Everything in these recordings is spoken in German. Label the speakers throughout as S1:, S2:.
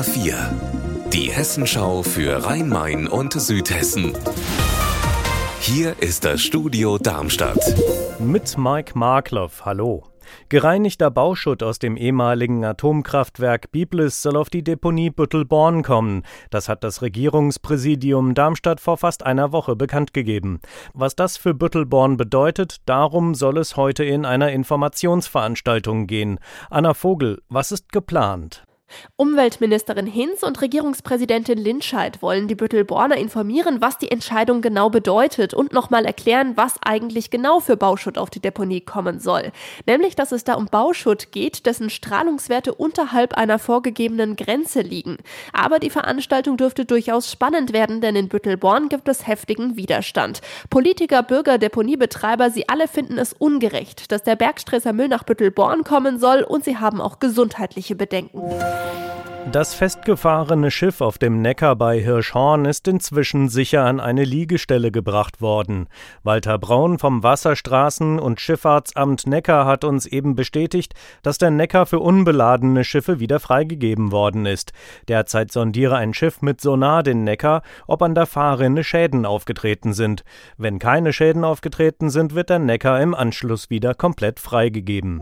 S1: HR4, die Hessenschau für Rhein-Main und Südhessen. Hier ist das Studio Darmstadt.
S2: Mit Mike Markloff, hallo. Gereinigter Bauschutt aus dem ehemaligen Atomkraftwerk Biblis soll auf die Deponie Büttelborn kommen. Das hat das Regierungspräsidium Darmstadt vor fast einer Woche bekannt gegeben. Was das für Büttelborn bedeutet, darum soll es heute in einer Informationsveranstaltung gehen. Anna Vogel, was ist geplant?
S3: Umweltministerin Hinz und Regierungspräsidentin Linscheid wollen die Büttelborner informieren, was die Entscheidung genau bedeutet und nochmal erklären, was eigentlich genau für Bauschutt auf die Deponie kommen soll. Nämlich, dass es da um Bauschutt geht, dessen Strahlungswerte unterhalb einer vorgegebenen Grenze liegen. Aber die Veranstaltung dürfte durchaus spannend werden, denn in Büttelborn gibt es heftigen Widerstand. Politiker, Bürger, Deponiebetreiber, sie alle finden es ungerecht, dass der Bergstresser Müll nach Büttelborn kommen soll und sie haben auch gesundheitliche Bedenken.
S2: Das festgefahrene Schiff auf dem Neckar bei Hirschhorn ist inzwischen sicher an eine Liegestelle gebracht worden. Walter Braun vom Wasserstraßen- und Schifffahrtsamt Neckar hat uns eben bestätigt, dass der Neckar für unbeladene Schiffe wieder freigegeben worden ist. Derzeit sondiere ein Schiff mit Sonar den Neckar, ob an der Fahrrinne Schäden aufgetreten sind. Wenn keine Schäden aufgetreten sind, wird der Neckar im Anschluss wieder komplett freigegeben.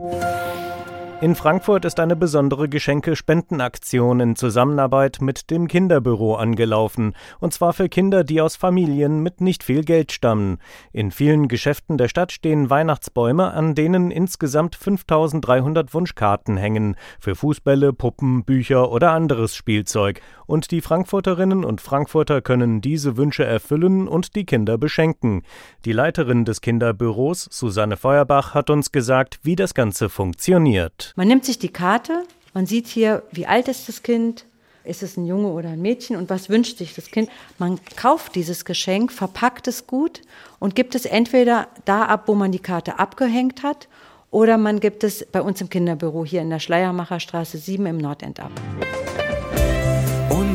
S2: In Frankfurt ist eine besondere Geschenke-Spendenaktion in Zusammenarbeit mit dem Kinderbüro angelaufen, und zwar für Kinder, die aus Familien mit nicht viel Geld stammen. In vielen Geschäften der Stadt stehen Weihnachtsbäume, an denen insgesamt 5300 Wunschkarten hängen, für Fußbälle, Puppen, Bücher oder anderes Spielzeug. Und die Frankfurterinnen und Frankfurter können diese Wünsche erfüllen und die Kinder beschenken. Die Leiterin des Kinderbüros, Susanne Feuerbach, hat uns gesagt, wie das Ganze funktioniert.
S4: Man nimmt sich die Karte, man sieht hier, wie alt ist das Kind, ist es ein Junge oder ein Mädchen und was wünscht sich das Kind. Man kauft dieses Geschenk, verpackt es gut und gibt es entweder da ab, wo man die Karte abgehängt hat, oder man gibt es bei uns im Kinderbüro hier in der Schleiermacherstraße 7 im Nordend ab.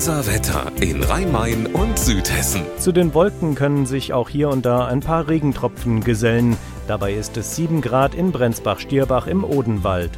S1: Unser Wetter in Rhein-Main und Südhessen.
S2: Zu den Wolken können sich auch hier und da ein paar Regentropfen gesellen. Dabei ist es 7 Grad in Brenzbach-Stierbach im Odenwald.